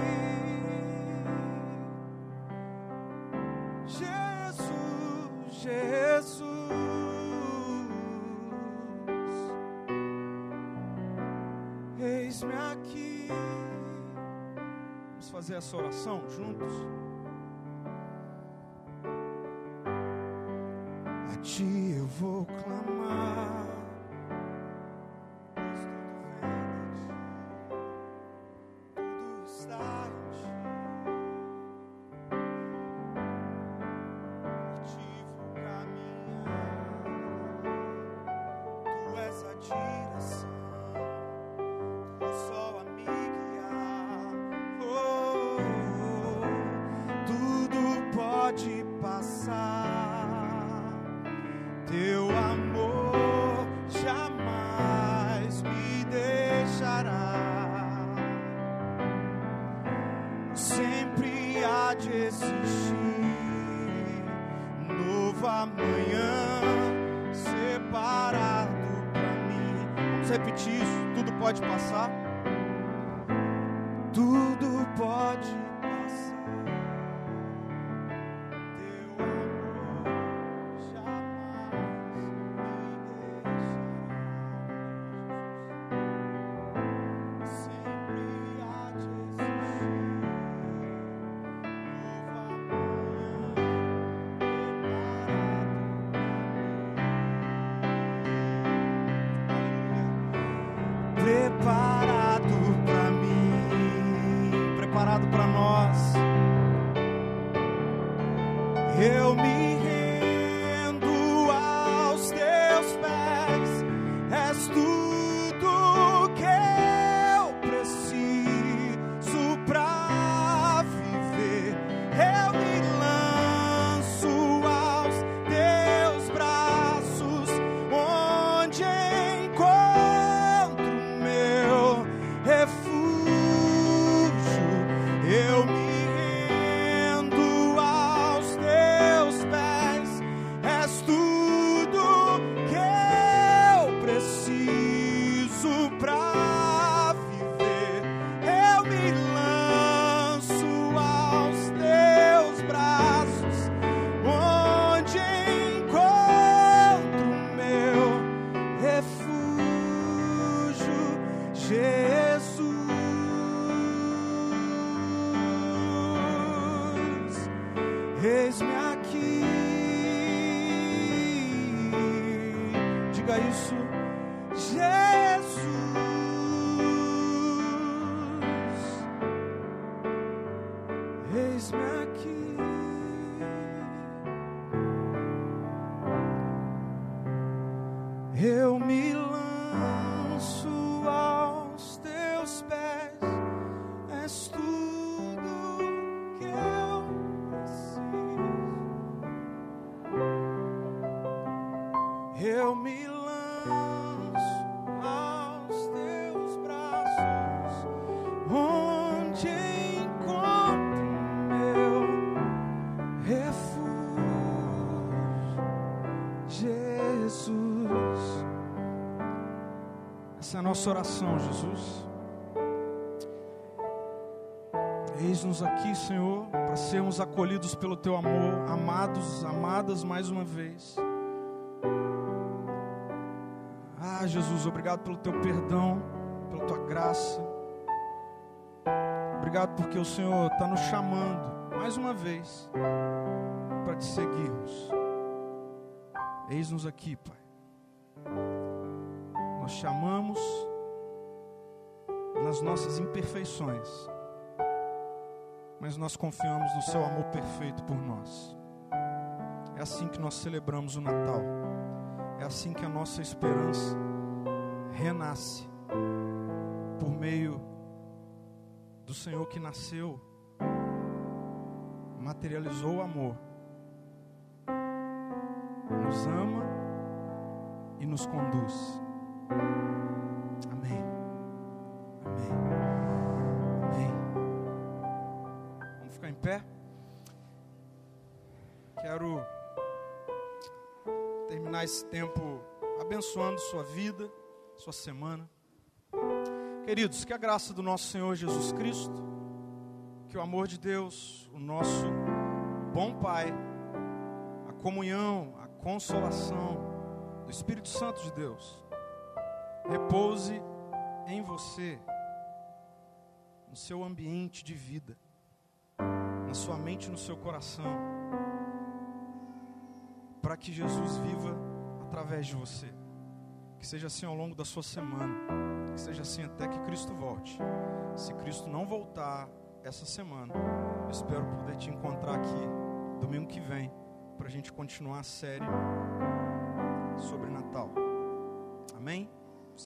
B: Jesus, Jesus. Eis-me aqui.
C: Vamos fazer essa oração juntos?
B: Preparado para nós. Eu me nossa oração, Jesus. Eis-nos aqui, Senhor, para sermos acolhidos pelo Teu amor, amados, amadas mais uma vez. Ah, Jesus, obrigado pelo Teu perdão, pela Tua graça. Obrigado porque o Senhor está nos chamando mais uma vez para te seguirmos. Eis-nos aqui, Pai. Nós chamamos nas nossas imperfeições, mas nós confiamos no Seu amor perfeito por nós. É assim que nós celebramos o Natal, é assim que a nossa esperança renasce por meio do Senhor que nasceu, materializou o amor, nos ama e nos conduz. Amém. Amém. Amém. Vamos ficar em pé? Quero terminar esse tempo abençoando sua vida, sua semana. Queridos, que a graça do nosso Senhor Jesus Cristo, que o amor de Deus, o nosso bom Pai, a comunhão, a consolação do Espírito Santo de Deus, repouse em você, no seu ambiente de vida, na sua mente no seu coração, para que Jesus viva através de você. Que seja assim ao longo da sua semana, que seja assim até que Cristo volte. Se Cristo não voltar essa semana, eu espero poder te encontrar aqui domingo que vem, para a gente continuar a série sobre Natal. Amém?